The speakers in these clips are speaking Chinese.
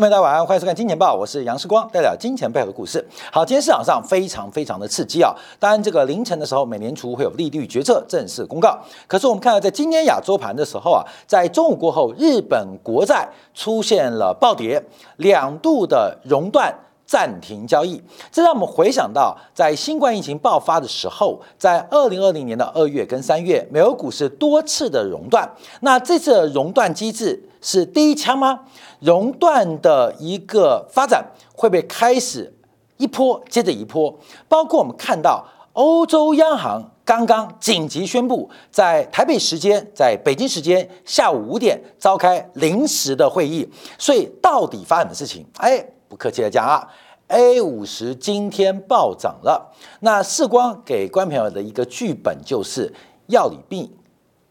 朋友大家晚上欢迎收看《金钱报》，我是杨世光，带来金钱背后的故事。好，今天市场上非常非常的刺激啊！当然，这个凌晨的时候，美联储会有利率决策正式公告。可是我们看到，在今天亚洲盘的时候啊，在中午过后，日本国债出现了暴跌，两度的熔断。暂停交易，这让我们回想到，在新冠疫情爆发的时候，在二零二零年的二月跟三月，美国股市多次的熔断。那这次的熔断机制是第一枪吗？熔断的一个发展会被开始一波接着一波？包括我们看到欧洲央行刚刚紧急宣布，在台北时间，在北京时间下午五点召开临时的会议。所以到底发生的事情？哎。不客气的讲啊，A 五十今天暴涨了。那世光给观朋友的一个剧本就是要你病，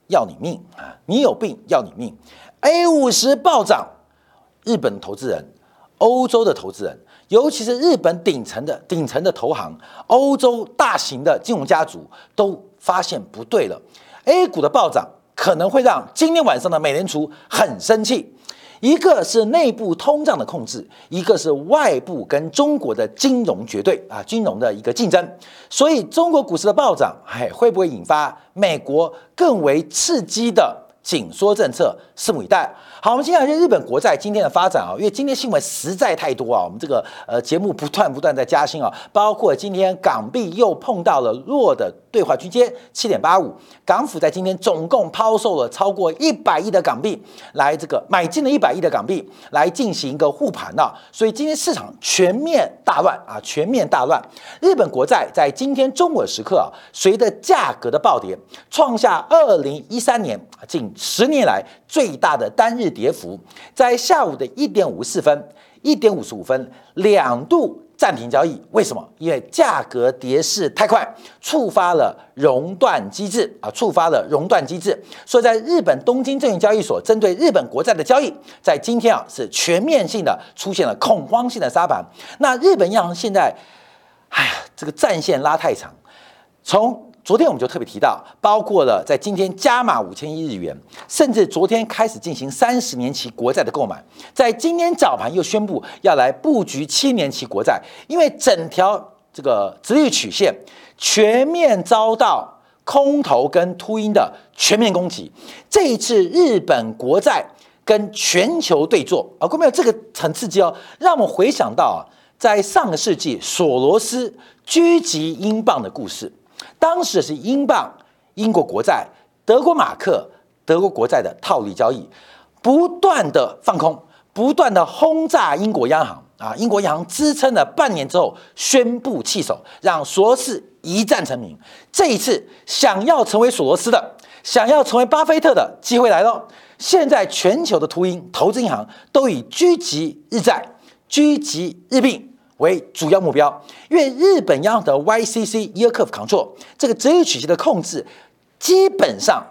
要你命啊！你有病要你命。A 五十暴涨，日本投资人、欧洲的投资人，尤其是日本顶层的顶层的投行、欧洲大型的金融家族都发现不对了。A 股的暴涨可能会让今天晚上的美联储很生气。一个是内部通胀的控制，一个是外部跟中国的金融绝对啊，金融的一个竞争。所以中国股市的暴涨，哎，会不会引发美国更为刺激的紧缩政策？拭目以待。好，我们先讲一下日本国债今天的发展啊，因为今天新闻实在太多啊，我们这个呃节目不断不断在加薪啊，包括今天港币又碰到了弱的对话区间七点八五，港府在今天总共抛售了超过一百亿的港币，来这个买进了一百亿的港币来进行一个护盘啊，所以今天市场全面大乱啊，全面大乱。日本国债在今天中午的时刻啊，随着价格的暴跌，创下二零一三年近十年来最大的单日。跌幅在下午的一点五十四分、一点五十五分两度暂停交易，为什么？因为价格跌势太快，触发了熔断机制啊，触发了熔断机制。所以在日本东京证券交易所，针对日本国债的交易，在今天啊是全面性的出现了恐慌性的杀盘。那日本央行现在，哎呀，这个战线拉太长，从。昨天我们就特别提到，包括了在今天加码五千亿日元，甚至昨天开始进行三十年期国债的购买，在今天早盘又宣布要来布局七年期国债，因为整条这个直率曲线全面遭到空头跟秃鹰的全面攻击。这一次日本国债跟全球对坐啊，各位朋友，这个很刺激哦，让我们回想到啊，在上个世纪索罗斯狙击英镑的故事。当时是英镑、英国国债、德国马克、德国国债的套利交易，不断的放空，不断的轰炸英国央行啊！英国央行支撑了半年之后，宣布弃守，让索罗斯一战成名。这一次，想要成为索罗斯的，想要成为巴菲特的机会来了。现在全球的秃鹰投资银行都以狙击日债、狙击日币。为主要目标，因为日本央行的 YCC Yield Curve Control 这个折溢曲线的控制，基本上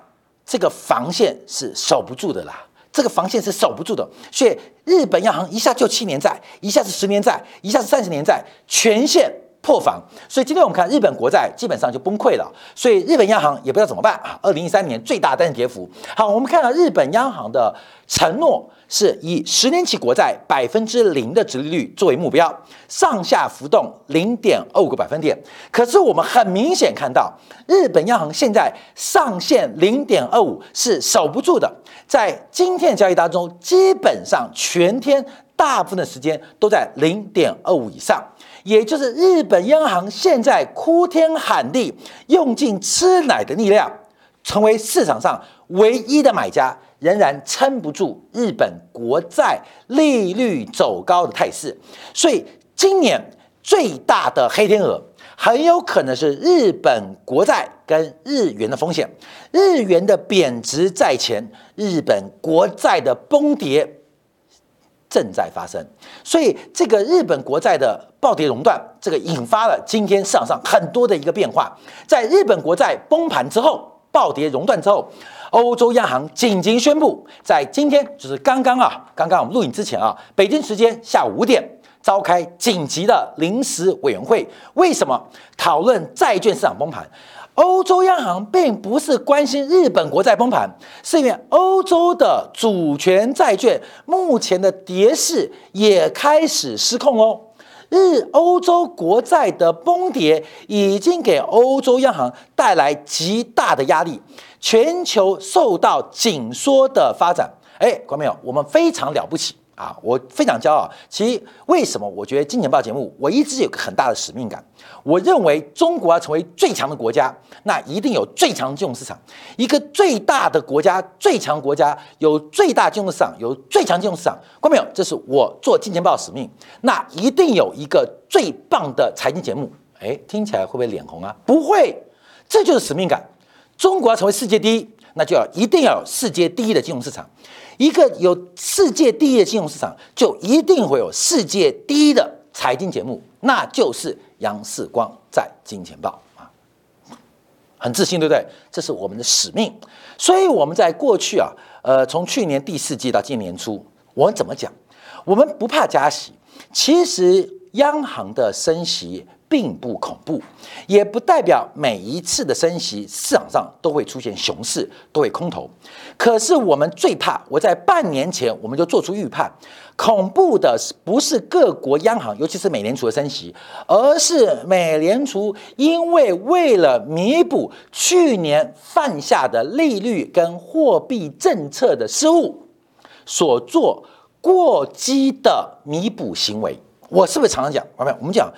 这个防线是守不住的啦，这个防线是守不住的，所以日本央行一下就七年债，一下是十年债，一下是三十年债，全线破防，所以今天我们看日本国债基本上就崩溃了，所以日本央行也不知道怎么办啊。二零一三年最大单日跌幅，好，我们看到日本央行的承诺。是以十年期国债百分之零的殖利率作为目标，上下浮动零点二五个百分点。可是我们很明显看到，日本央行现在上限零点二五是守不住的。在今天的交易当中，基本上全天大部分的时间都在零点二五以上，也就是日本央行现在哭天喊地，用尽吃奶的力量，成为市场上唯一的买家。仍然撑不住日本国债利率走高的态势，所以今年最大的黑天鹅很有可能是日本国债跟日元的风险。日元的贬值在前，日本国债的崩跌正在发生。所以这个日本国债的暴跌熔断，这个引发了今天市场上很多的一个变化。在日本国债崩盘之后，暴跌熔断之后。欧洲央行紧急宣布，在今天就是刚刚啊，刚刚我们录影之前啊，北京时间下午五点召开紧急的临时委员会，为什么讨论债券市场崩盘？欧洲央行并不是关心日本国债崩盘，是因为欧洲的主权债券目前的跌势也开始失控哦。日欧洲国债的崩跌已经给欧洲央行带来极大的压力，全球受到紧缩的发展。哎，观众朋友，我们非常了不起。啊，我非常骄傲。其实为什么？我觉得《金钱报》节目，我一直有个很大的使命感。我认为中国要成为最强的国家，那一定有最强的金融市场。一个最大的国家、最强国家，有最大金融市场，有最强金融市场。关没有？这是我做《金钱报》的使命。那一定有一个最棒的财经节目。哎，听起来会不会脸红啊？不会，这就是使命感。中国要成为世界第一，那就要一定要世界第一的金融市场。一个有世界第一的金融市场，就一定会有世界第一的财经节目，那就是杨世光在金钱报啊，很自信，对不对？这是我们的使命。所以我们在过去啊，呃，从去年第四季到今年初，我们怎么讲？我们不怕加息，其实央行的升息。并不恐怖，也不代表每一次的升息市场上都会出现熊市，都会空头。可是我们最怕，我在半年前我们就做出预判，恐怖的是不是各国央行，尤其是美联储的升息，而是美联储因为为了弥补去年犯下的利率跟货币政策的失误，所做过激的弥补行为。我是不是常常讲？朋友我们讲。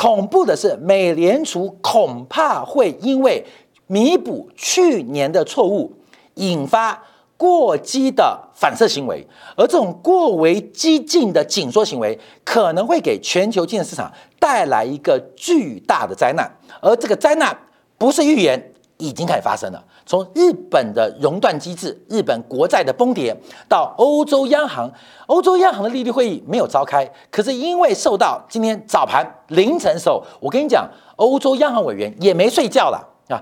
恐怖的是，美联储恐怕会因为弥补去年的错误，引发过激的反射行为，而这种过为激进的紧缩行为，可能会给全球金融市场带来一个巨大的灾难，而这个灾难不是预言。已经开始发生了。从日本的熔断机制、日本国债的崩跌，到欧洲央行，欧洲央行的利率会议没有召开，可是因为受到今天早盘凌晨时候，我跟你讲，欧洲央行委员也没睡觉了啊，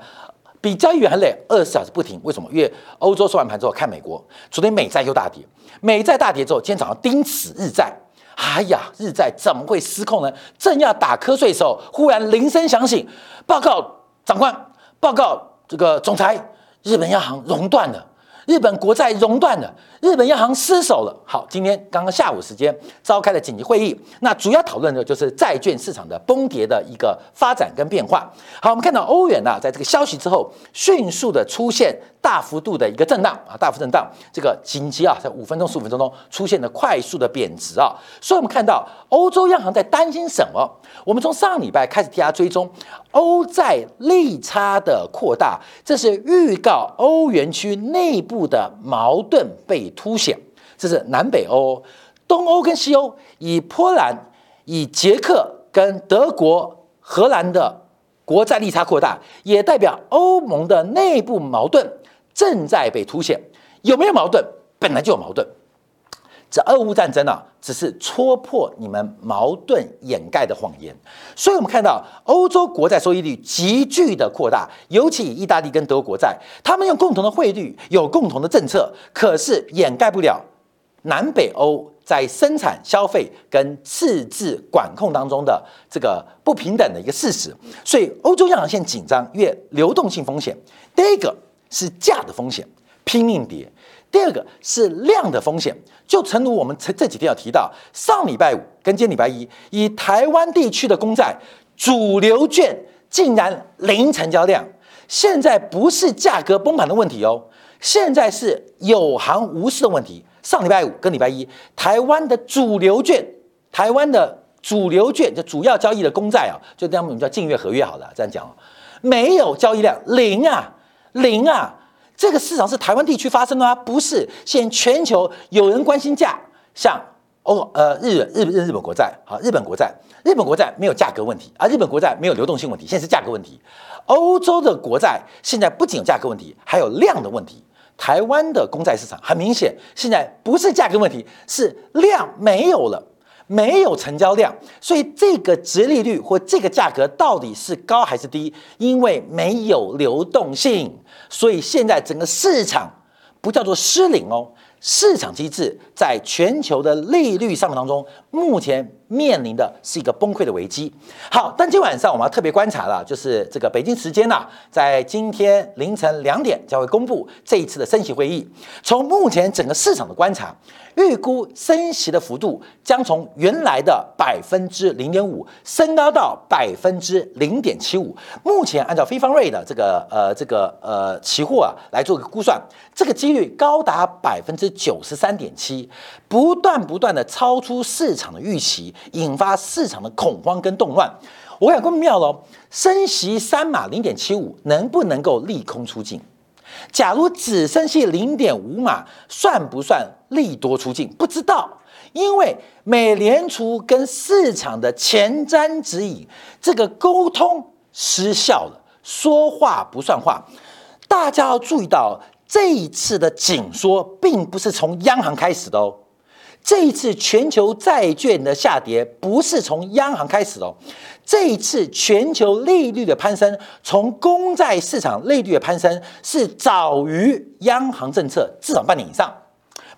比交易员还累，二十四小时不停。为什么？因为欧洲收完盘之后看美国，昨天美债又大跌，美债大跌之后，今天早上盯死日债，哎呀，日债怎么会失控呢？正要打瞌睡的时候，忽然铃声响醒，报告长官。报告这个总裁，日本央行熔断了，日本国债熔断了，日本央行失守了。好，今天刚刚下午时间召开了紧急会议，那主要讨论的就是债券市场的崩跌的一个发展跟变化。好，我们看到欧元呢，在这个消息之后，迅速的出现。大幅度的一个震荡啊，大幅震荡，这个紧急啊，在五分钟、十五分钟中出现了快速的贬值啊，所以我们看到欧洲央行在担心什么？我们从上礼拜开始替他追踪欧债利差的扩大，这是预告欧元区内部部的矛盾被凸显。这是南北欧、东欧跟西欧，以波兰、以捷克跟德国、荷兰的国债利差扩大，也代表欧盟的内部矛盾。正在被凸显，有没有矛盾？本来就有矛盾。这俄乌战争啊，只是戳破你们矛盾掩盖的谎言。所以，我们看到欧洲国债收益率急剧的扩大，尤其以意大利跟德国债，他们用共同的汇率，有共同的政策，可是掩盖不了南北欧在生产、消费跟赤字管控当中的这个不平等的一个事实。所以，欧洲央行现紧张，因为流动性风险。第一个。是价的风险，拼命跌。第二个是量的风险，就诚如我们这这几天有提到，上礼拜五跟今天礼拜一，以台湾地区的公债主流券竟然零成交量。现在不是价格崩盘的问题哦，现在是有行无市的问题。上礼拜五跟礼拜一，台湾的主流券，台湾的主流券就主要交易的公债啊，就这样我们叫近月合约好了，这样讲，没有交易量零啊。零啊！这个市场是台湾地区发生的吗？不是，现在全球有人关心价，像欧呃日日日日本国债，好，日本国债，日本国债没有价格问题，而日本国债没有流动性问题，现在是价格问题。欧洲的国债现在不仅有价格问题，还有量的问题。台湾的公债市场很明显，现在不是价格问题，是量没有了。没有成交量，所以这个值利率或这个价格到底是高还是低？因为没有流动性，所以现在整个市场不叫做失灵哦。市场机制在全球的利率上面当中，目前面临的是一个崩溃的危机。好，但今晚上我们要特别观察了，就是这个北京时间呐，在今天凌晨两点将会公布这一次的升息会议。从目前整个市场的观察，预估升息的幅度将从原来的百分之零点五升高到百分之零点七五。目前按照非方瑞的这个呃这个呃期货啊来做个估算，这个几率高达百分之九十三点七，不断不断的超出市场的预期，引发市场的恐慌跟动乱。我想更妙喽，升息三码零点七五能不能够利空出尽？假如只升息零点五码，算不算利多出尽？不知道，因为美联储跟市场的前瞻指引，这个沟通失效了，说话不算话。大家要注意到，这一次的紧缩并不是从央行开始的哦。这一次全球债券的下跌不是从央行开始的哦。这一次全球利率的攀升，从公债市场利率的攀升是早于央行政策至少半年以上。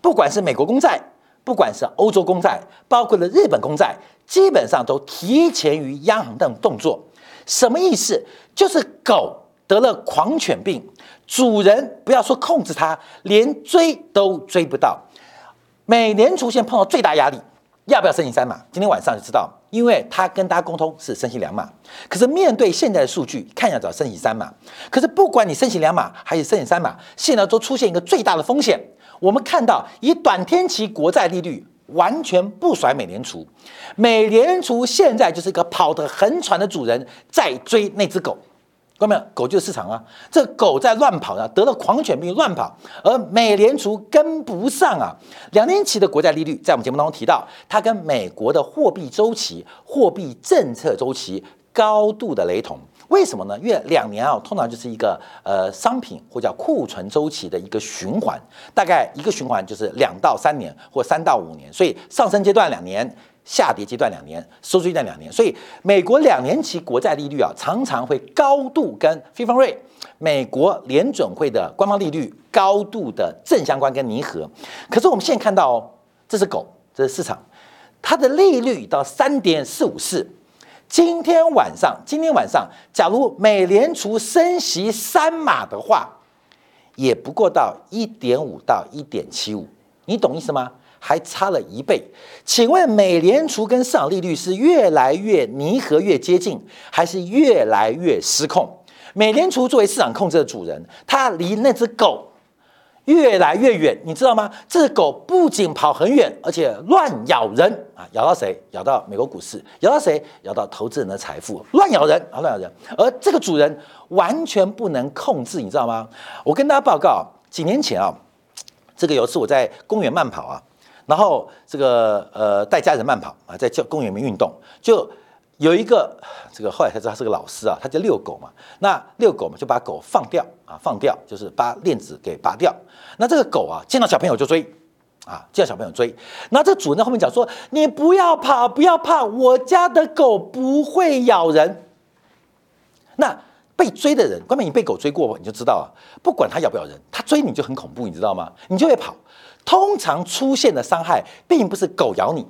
不管是美国公债，不管是欧洲公债，包括了日本公债，基本上都提前于央行的动作。什么意思？就是狗得了狂犬病，主人不要说控制它，连追都追不到。美联储现碰到最大压力，要不要升息三码？今天晚上就知道，因为他跟大家沟通是升息两码。可是面对现在的数据，看要升息三码。可是不管你升息两码还是升息三码，现在都出现一个最大的风险。我们看到以短天期国债利率完全不甩美联储，美联储现在就是一个跑得很喘的主人在追那只狗。看到没有？狗就是市场啊！这狗在乱跑啊，得了狂犬病乱跑，而美联储跟不上啊。两年期的国债利率，在我们节目当中提到，它跟美国的货币周期、货币政策周期高度的雷同。为什么呢？因为两年啊，通常就是一个呃商品或叫库存周期的一个循环，大概一个循环就是两到三年或三到五年，所以上升阶段两年。下跌阶段两年，收缩阶段两年，所以美国两年期国债利率啊，常常会高度跟非方瑞美国联准会的官方利率高度的正相关跟拟合。可是我们现在看到哦，这是狗，这是市场，它的利率到三点四五四。今天晚上，今天晚上，假如美联储升息三码的话，也不过到一点五到一点七五，你懂意思吗？还差了一倍，请问美联储跟市场利率是越来越弥合、越接近，还是越来越失控？美联储作为市场控制的主人，它离那只狗越来越远，你知道吗？这只狗不仅跑很远，而且乱咬人啊！咬到谁？咬到美国股市，咬到谁？咬到投资人的财富，乱咬人啊！乱咬人。而这个主人完全不能控制，你知道吗？我跟大家报告，几年前啊，这个有次我在公园慢跑啊。然后这个呃带家人慢跑啊，在叫公园里面运动，就有一个这个后来才知道他是个老师啊，他叫遛狗嘛。那遛狗嘛，就把狗放掉啊，放掉就是把链子给拔掉。那这个狗啊，见到小朋友就追啊，见到小朋友追。那这主人在后面讲说：“你不要跑，不要怕，我家的狗不会咬人。”那被追的人，关键你被狗追过，你就知道了，不管它咬不咬人，它追你就很恐怖，你知道吗？你就会跑。通常出现的伤害并不是狗咬你，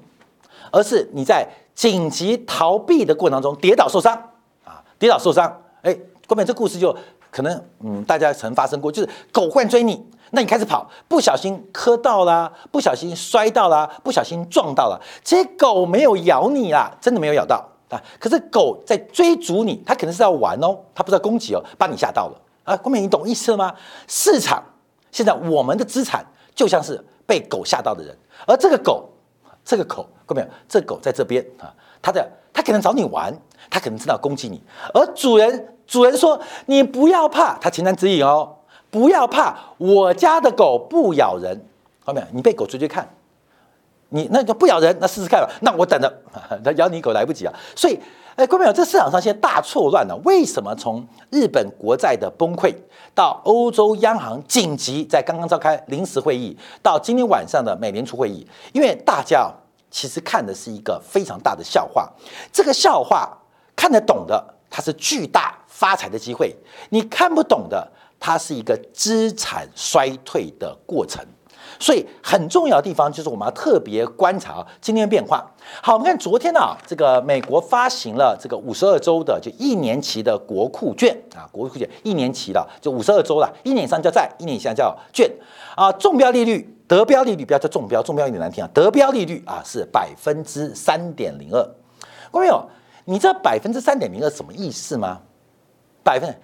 而是你在紧急逃避的过程当中跌倒受伤啊，跌倒受伤。哎，后面这故事就可能嗯，大家曾发生过，就是狗忽然追你，那你开始跑，不小心磕到啦，不小心摔到啦，不小心撞到了。其实狗没有咬你啦，真的没有咬到啊。可是狗在追逐你，它可能是要玩哦，它不是要攻击哦，把你吓到了啊。后面你懂意思了吗？市场现在我们的资产。就像是被狗吓到的人，而这个狗，这个狗，看到没有？这狗在这边啊，它的它可能找你玩，它可能知道攻击你。而主人，主人说你不要怕，它情难指引哦，不要怕，我家的狗不咬人，看到没有？你被狗追追看，你那就不咬人，那试试看吧。那我等着，它咬你狗来不及啊。所以。哎，各位朋友，这市场上现在大错乱了。为什么从日本国债的崩溃，到欧洲央行紧急在刚刚召开临时会议，到今天晚上的美联储会议？因为大家其实看的是一个非常大的笑话。这个笑话看得懂的，它是巨大发财的机会；你看不懂的，它是一个资产衰退的过程。所以很重要的地方就是我们要特别观察今天的变化。好，我们看昨天呢，这个美国发行了这个五十二周的就一年期的国库券啊，国库券一年期的就五十二周了，一年以上叫债，一年以下叫券啊，中标利率。得标利率不要叫中标，中标有点难听啊。得标利率啊是百分之三点零二，各位朋友，你知道百分之三点零二什么意思吗？百分，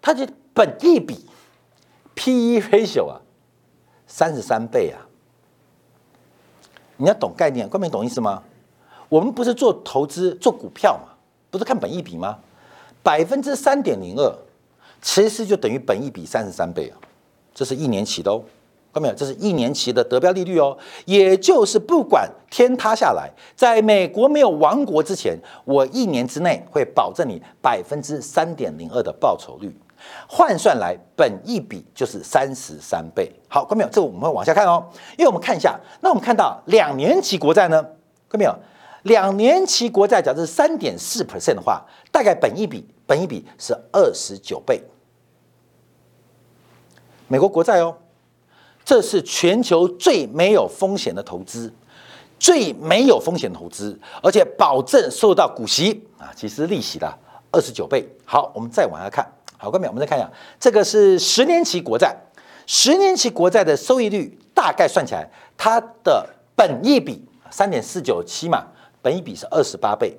它就本一比 P/E ratio 啊，三十三倍啊。你要懂概念，各位懂意思吗？我们不是做投资做股票嘛，不是看本益比吗？百分之三点零二，其实就等于本益比三十三倍啊，这是一年期的哦。看到没有？这是一年期的得标利率哦，也就是不管天塌下来，在美国没有亡国之前，我一年之内会保证你百分之三点零二的报酬率，换算来本一比就是三十三倍。好，看到没有？这个我们会往下看哦，因为我们看一下，那我们看到两年期国债呢？看到没有？两年期国债假设是三点四 percent 的话，大概本一比本一比是二十九倍。美国国债哦。这是全球最没有风险的投资，最没有风险投资，而且保证受到股息啊，其实利息的二十九倍。好，我们再往下看，好，各位，我们再看一下，这个是十年期国债，十年期国债的收益率大概算起来，它的本益比三点四九七嘛，本益比是二十八倍。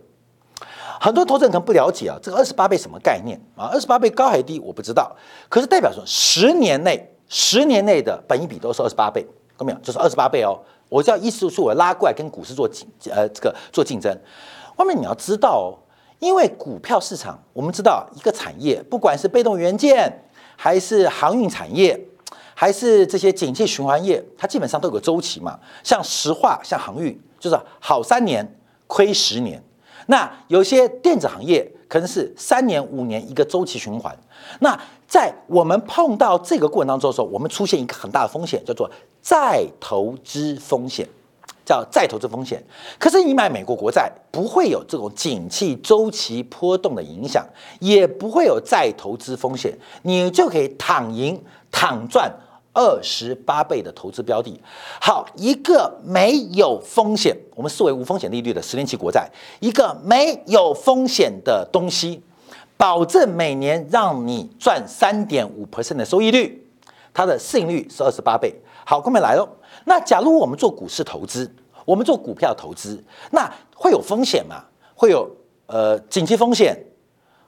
很多投资人可能不了解啊，这个二十八倍什么概念啊？二十八倍高还低？我不知道，可是代表说十年内。十年内的本益比都是二十八倍，看到没有？就是二十八倍哦。我叫意思是我拉过来跟股市做竞，呃，这个做竞争。外面你要知道哦，因为股票市场，我们知道一个产业，不管是被动元件，还是航运产业，还是这些景气循环业，它基本上都有个周期嘛。像石化、像航运，就是好三年亏十年。那有些电子行业可能是三年、五年一个周期循环。那在我们碰到这个过程当中的时候，我们出现一个很大的风险，叫做再投资风险，叫再投资风险。可是你买美国国债，不会有这种景气周期波动的影响，也不会有再投资风险，你就可以躺赢、躺赚二十八倍的投资标的。好，一个没有风险，我们视为无风险利率的十年期国债，一个没有风险的东西。保证每年让你赚三点五 percent 的收益率，它的市盈率是二十八倍。好，后面来喽。那假如我们做股市投资，我们做股票投资，那会有风险吗？会有呃景气风险，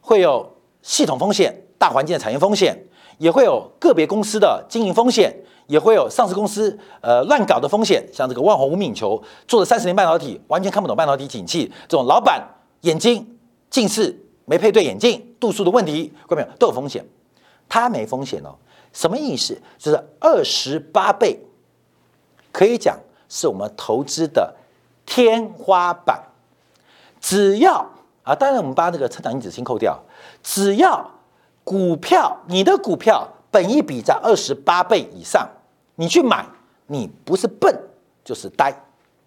会有系统风险、大环境的产业风险，也会有个别公司的经营风险，也会有上市公司呃乱搞的风险。像这个万宏、吴敏球做了三十年半导体，完全看不懂半导体景气，这种老板眼睛近视。没配对眼镜，度数的问题，各位没有都有风险，它没风险哦，什么意思？就是二十八倍，可以讲是我们投资的天花板。只要啊，当然我们把这个成长因子先扣掉，只要股票你的股票本益比在二十八倍以上，你去买，你不是笨就是呆，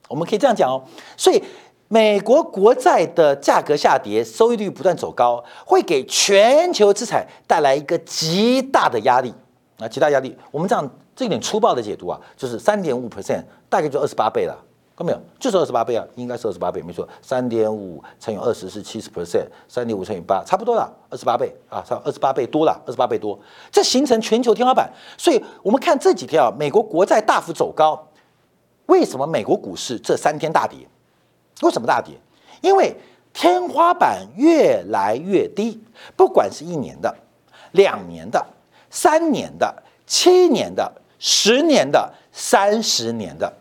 我们可以这样讲哦，所以。美国国债的价格下跌，收益率不断走高，会给全球资产带来一个极大的压力啊！极大压力，我们这样这一点粗暴的解读啊，就是三点五 percent，大概就二十八倍了，看到没有？就是二十八倍啊，应该是二十八倍，没错。三点五乘以二十是七十 percent，三点五乘以八差不多了，二十八倍啊，差二十八倍多了，二十八倍多，这形成全球天花板。所以我们看这几天啊，美国国债大幅走高，为什么美国股市这三天大跌？为什么大跌？因为天花板越来越低，不管是一年的、两年的、三年的、七年的、十年的、三十年的，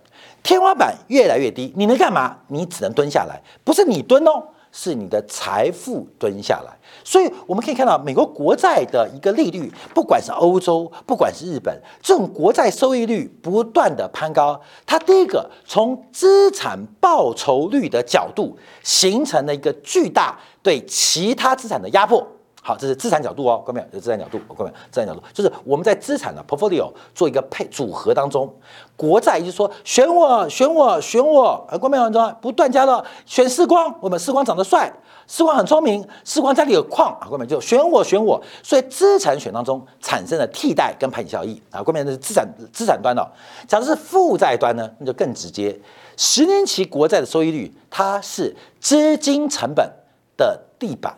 天花板越来越低，你能干嘛？你只能蹲下来，不是你蹲哦。是你的财富蹲下来，所以我们可以看到美国国债的一个利率，不管是欧洲，不管是日本，这种国债收益率不断的攀高，它第一个从资产报酬率的角度形成了一个巨大对其他资产的压迫。好，这是资产角度哦，各位有资产角度，各位资产角度。就是我们在资产的 portfolio 做一个配组合当中，国债就是说选我选我选我，啊，各位观众不断加了选世光，我们世光长得帅，士官很聪明，士官家里有矿。啊，官们就选我选我，所以资产选当中产生了替代跟排挤效益。啊，官们是资产资产端的。假如是负债端呢，那就更直接，十年期国债的收益率，它是资金成本的地板。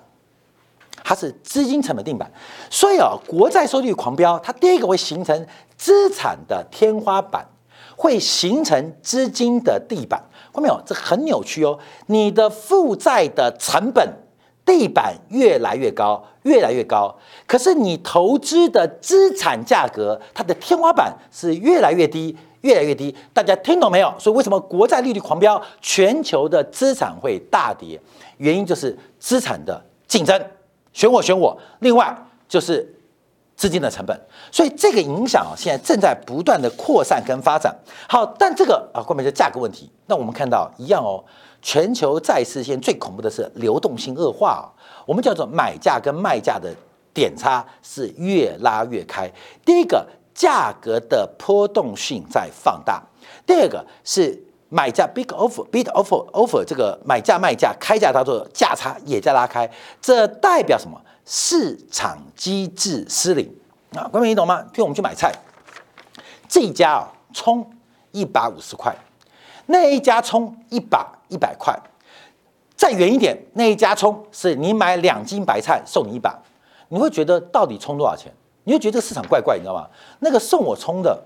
它是资金成本定板，所以啊，国债收益率狂飙，它第一个会形成资产的天花板，会形成资金的地板。看到没有？这很扭曲哦。你的负债的成本地板越来越高，越来越高，可是你投资的资产价格，它的天花板是越来越低，越来越低。大家听懂没有？所以为什么国债利率狂飙，全球的资产会大跌？原因就是资产的竞争。选我选我，另外就是资金的成本，所以这个影响啊，现在正在不断的扩散跟发展。好，但这个啊，后面就价格问题。那我们看到一样哦，全球债市现在最恐怖的是流动性恶化啊，我们叫做买价跟卖价的点差是越拉越开。第一个，价格的波动性在放大；第二个是。买价 big offer bid offer offer 这个买价卖价开价叫做价差也在拉开，这代表什么？市场机制失灵啊！观众你懂吗？就我们去买菜，这一家啊葱一把五十块，那一家葱一把一百块，再远一点那一家葱是你买两斤白菜送你一把，你会觉得到底葱多少钱？你会觉得这个市场怪怪，你知道吗？那个送我葱的。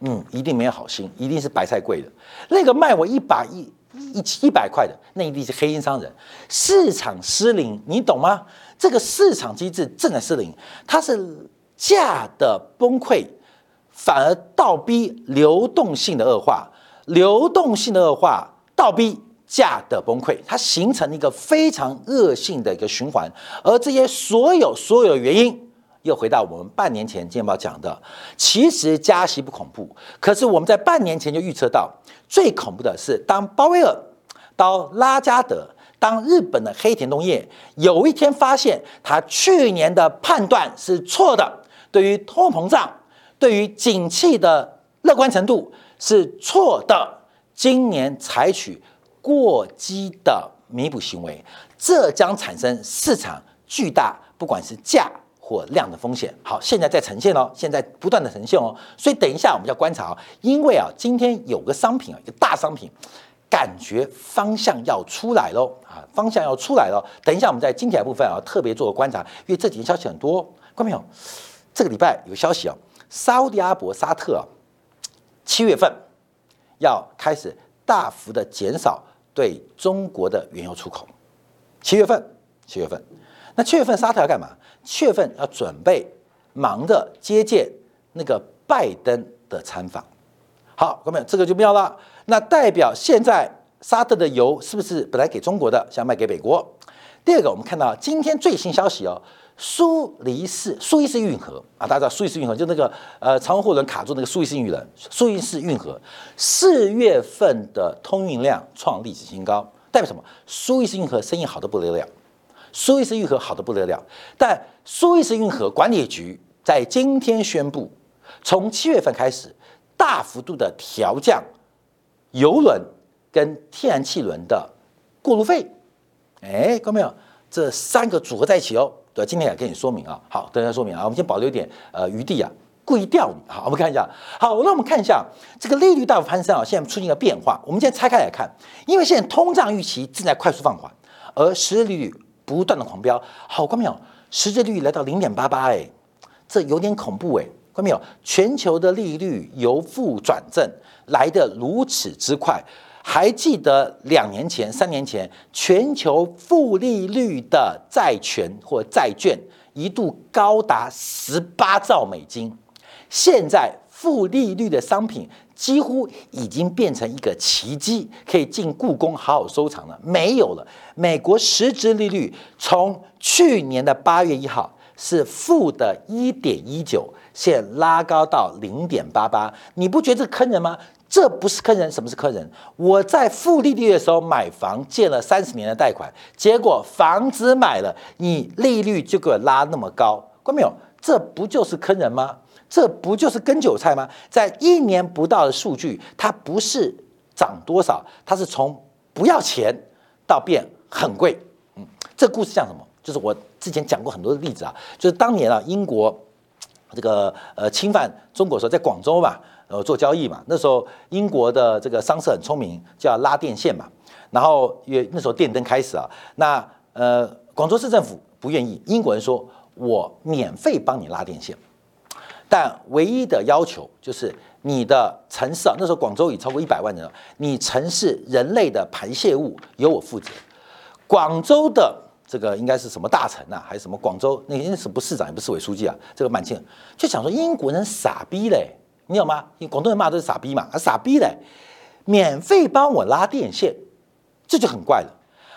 嗯，一定没有好心，一定是白菜贵的。那个卖我一把一一一百块的，那一定是黑心商人。市场失灵，你懂吗？这个市场机制正在失灵，它是价的崩溃，反而倒逼流动性的恶化，流动性的恶化倒逼价的崩溃，它形成一个非常恶性的一个循环。而这些所有所有的原因。又回到我们半年前见报讲的，其实加息不恐怖，可是我们在半年前就预测到，最恐怖的是当鲍威尔、到拉加德、当日本的黑田东业有一天发现他去年的判断是错的，对于通货膨胀、对于景气的乐观程度是错的，今年采取过激的弥补行为，这将产生市场巨大，不管是价。或量的风险，好，现在在呈现哦，现在不断的呈现哦，所以等一下我们要观察哦，因为啊，今天有个商品啊，一个大商品，感觉方向要出来喽啊，方向要出来了。等一下我们在精彩部分啊，特别做个观察，因为这几天消息很多，看到没有？这个礼拜有消息啊，沙特阿伯沙特啊，七月份要开始大幅的减少对中国的原油出口，七月份，七月份。那七月份沙特要干嘛？七月份要准备忙着接见那个拜登的参访。好，各位，这个就妙了。那代表现在沙特的油是不是本来给中国的，想卖给美国？第二个，我们看到今天最新消息哦，苏黎世苏伊士运河啊，大家知道苏伊士运河就那个呃长货轮卡住那个苏伊士运河，苏伊士运河四月份的通运量创历史新高，代表什么？苏伊士运河生意好的不得了。苏伊士运河好的不得了，但苏伊士运河管理局在今天宣布，从七月份开始大幅度的调降油轮跟天然气轮的过路费。哎，看到没有？这三个组合在一起哦。对，今天也跟你说明啊。好，等下说明啊。我们先保留一点呃余地啊，故意钓你。好，我们看一下。好，那我们看一下这个利率大幅攀升啊，现在出现一个变化。我们现在拆开来看，因为现在通胀预期正在快速放缓，而实际利率。不断的狂飙，好，看没有？实际利率来到零点八八，哎，这有点恐怖，哎，看没有？全球的利率由负转正来的如此之快，还记得两年前、三年前全球负利率的债权或债券一度高达十八兆美金，现在负利率的商品。几乎已经变成一个奇迹，可以进故宫好好收藏了。没有了，美国实质利率从去年的八月一号是负的一点一九，现拉高到零点八八。你不觉得这坑人吗？这不是坑人，什么是坑人？我在负利率的时候买房，借了三十年的贷款，结果房子买了，你利率就给我拉那么高，看到没有？这不就是坑人吗？这不就是割韭菜吗？在一年不到的数据，它不是涨多少，它是从不要钱到变很贵。嗯，这故事像什么？就是我之前讲过很多的例子啊，就是当年啊，英国这个呃侵犯中国时候，在广州嘛，呃做交易嘛，那时候英国的这个商社很聪明，叫拉电线嘛，然后因为那时候电灯开始啊，那呃广州市政府不愿意，英国人说我免费帮你拉电线，但唯一的要求就是你的城市啊，那时候广州已超过一百万人了，你城市人类的排泄物由我负责，广州的。这个应该是什么大臣呐？还是什么广州那些是不市长也不是委书记啊？这个满清就想说英国人傻逼嘞，你有吗？广东人骂都是傻逼嘛，啊傻逼嘞，免费帮我拉电线，这就很怪了，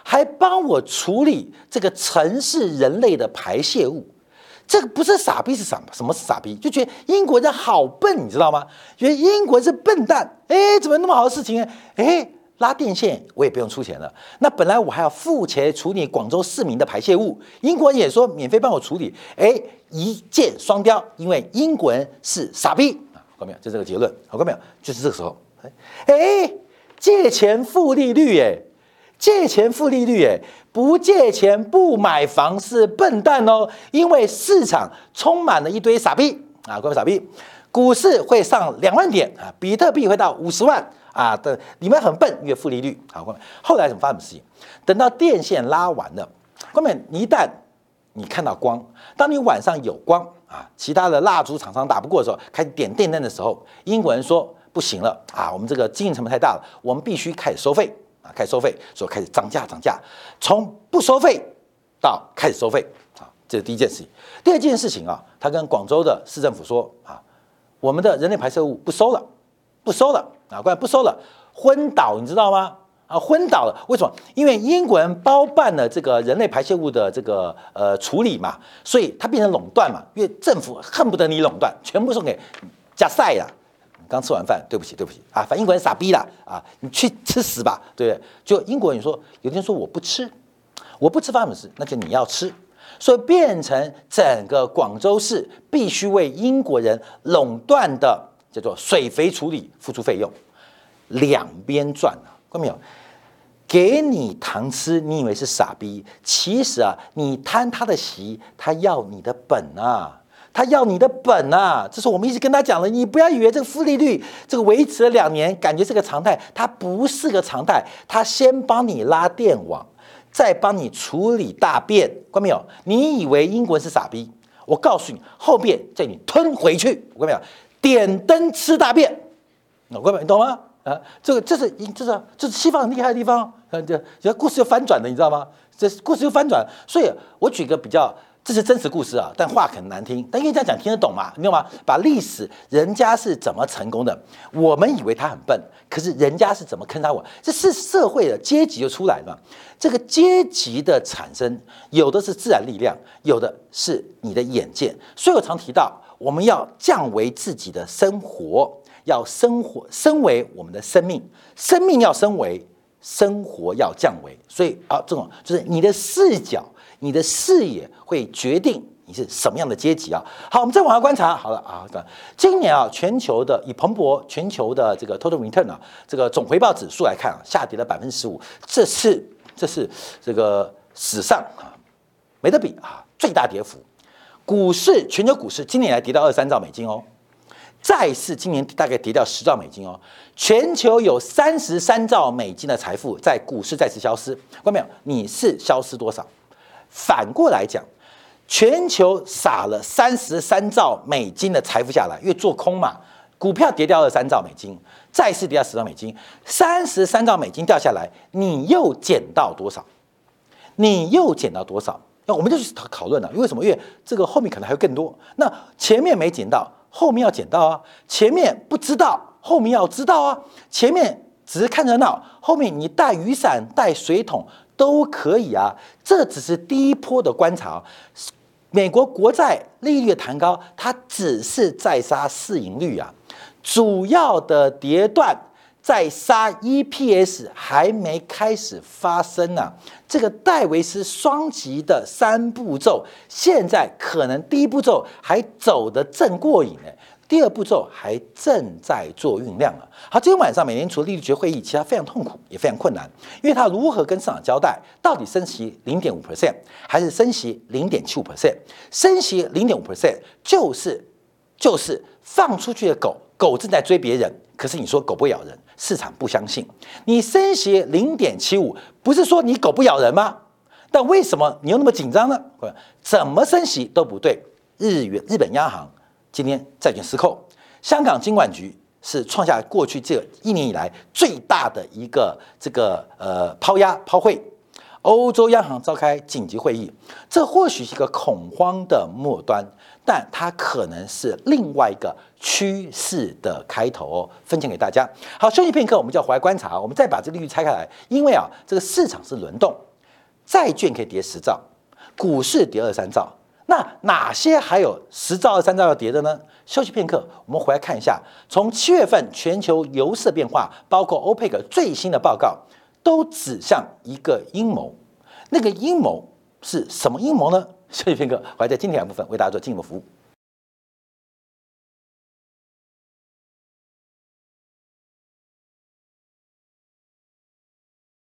还帮我处理这个城市人类的排泄物，这个不是傻逼是什么？什么是傻逼？就觉得英国人好笨，你知道吗？觉得英国人是笨蛋，哎，怎么那么好的事情？哎。拉电线我也不用出钱了，那本来我还要付钱处理广州市民的排泄物，英国人也说免费帮我处理，哎，一箭双雕，因为英国人是傻逼啊，看没有？就这个结论，好看没有？就是这个时候，哎，借钱付利率，哎，借钱付利率，哎，不借钱不买房是笨蛋哦，因为市场充满了一堆傻逼啊，各位傻逼，股市会上两万点啊，比特币会到五十万。啊，的你们很笨，因为负利率。好，后面后来怎么发生事情？等到电线拉完了，后面一旦你看到光，当你晚上有光啊，其他的蜡烛厂商打不过的时候，开始点电灯的时候，英国人说不行了啊，我们这个经营成本太大了，我们必须开始收费开始收费，所以开始涨价涨价，从不收费到开始收费啊，这是第一件事情。第二件事情啊，他跟广州的市政府说啊，我们的人类排泄物不收了，不收了。啊，怪不收了，昏倒，你知道吗？啊，昏倒了，为什么？因为英国人包办了这个人类排泄物的这个呃处理嘛，所以它变成垄断嘛。因为政府恨不得你垄断，全部送给加塞呀。刚吃完饭，对不起，对不起啊，反正英国人傻逼了啊，你去吃屎吧，对不对？就英国人说，有的人说我不吃，我不吃发生事，那就你要吃，所以变成整个广州市必须为英国人垄断的。叫做水肥处理付出费用，两边赚啊，看到没有？给你糖吃，你以为是傻逼？其实啊，你贪他的席，他要你的本啊，他要你的本啊。这是我们一直跟他讲的，你不要以为这个负利率这个维持了两年，感觉是个常态，它不是个常态。他先帮你拉电网，再帮你处理大便，看到没有？你以为英国人是傻逼？我告诉你，后边叫你吞回去，看到没有？点灯吃大便，那各位你懂吗？啊，这个这是英这是这是西方很厉害的地方，呃，这这故事就翻转了，你知道吗？这故事就翻转，所以我举个比较，这是真实故事啊，但话很难听，但因为这样讲听得懂嘛，你懂吗？把历史人家是怎么成功的，我们以为他很笨，可是人家是怎么坑他我，这是社会的阶级就出来了，这个阶级的产生，有的是自然力量，有的是你的眼界，所以我常提到。我们要降为自己的生活，要生活升为我们的生命，生命要升为，生活要降为。所以啊，这种就是你的视角、你的视野会决定你是什么样的阶级啊。好，我们再往下观察。好了啊，今年啊，全球的以彭博全球的这个 total return 啊，这个总回报指数来看啊，下跌了百分之十五，这是这是这个史上啊没得比啊最大跌幅。股市，全球股市今年来跌到二三兆美金哦，债市今年大概跌掉十兆美金哦，全球有三十三兆美金的财富在股市再次消失，看到没有？你是消失多少？反过来讲，全球撒了三十三兆美金的财富下来，因为做空嘛，股票跌掉了三兆美金，债市跌掉十兆美金，三十三兆美金掉下来，你又捡到多少？你又捡到多少？那我们就去讨讨论了，因为什么？因为这个后面可能还有更多。那前面没捡到，后面要捡到啊！前面不知道，后面要知道啊！前面只是看热闹，后面你带雨伞、带水桶都可以啊！这只是第一波的观察。美国国债利率的弹高，它只是在杀市盈率啊，主要的跌段。在杀 EPS 还没开始发生呢，这个戴维斯双极的三步骤，现在可能第一步骤还走得正过瘾呢，第二步骤还正在做酝酿啊。好，今天晚上美联储利率决会议，其实非常痛苦，也非常困难，因为它如何跟市场交代，到底升息零点五 percent 还是升息零点七五 percent？升息零点五 percent 就是就是放出去的狗，狗正在追别人，可是你说狗不咬人，市场不相信。你升息零点七五，不是说你狗不咬人吗？但为什么你又那么紧张呢？怎么升息都不对。日元、日本央行今天债券失控，香港金管局是创下过去这一年以来最大的一个这个呃抛压抛汇，欧洲央行召开紧急会议，这或许是一个恐慌的末端，但它可能是另外一个趋势的开头哦。分享给大家。好，休息片刻，我们就要回来观察，我们再把这利率拆开来，因为啊，这个市场是轮动，债券可以跌十兆，股市跌二三兆。那哪些还有十兆、二三兆要跌的呢？休息片刻，我们回来看一下，从七月份全球油市变化，包括欧佩克最新的报告，都指向一个阴谋。那个阴谋是什么阴谋呢？休息片刻，我还在今天两部分为大家做进一步服务。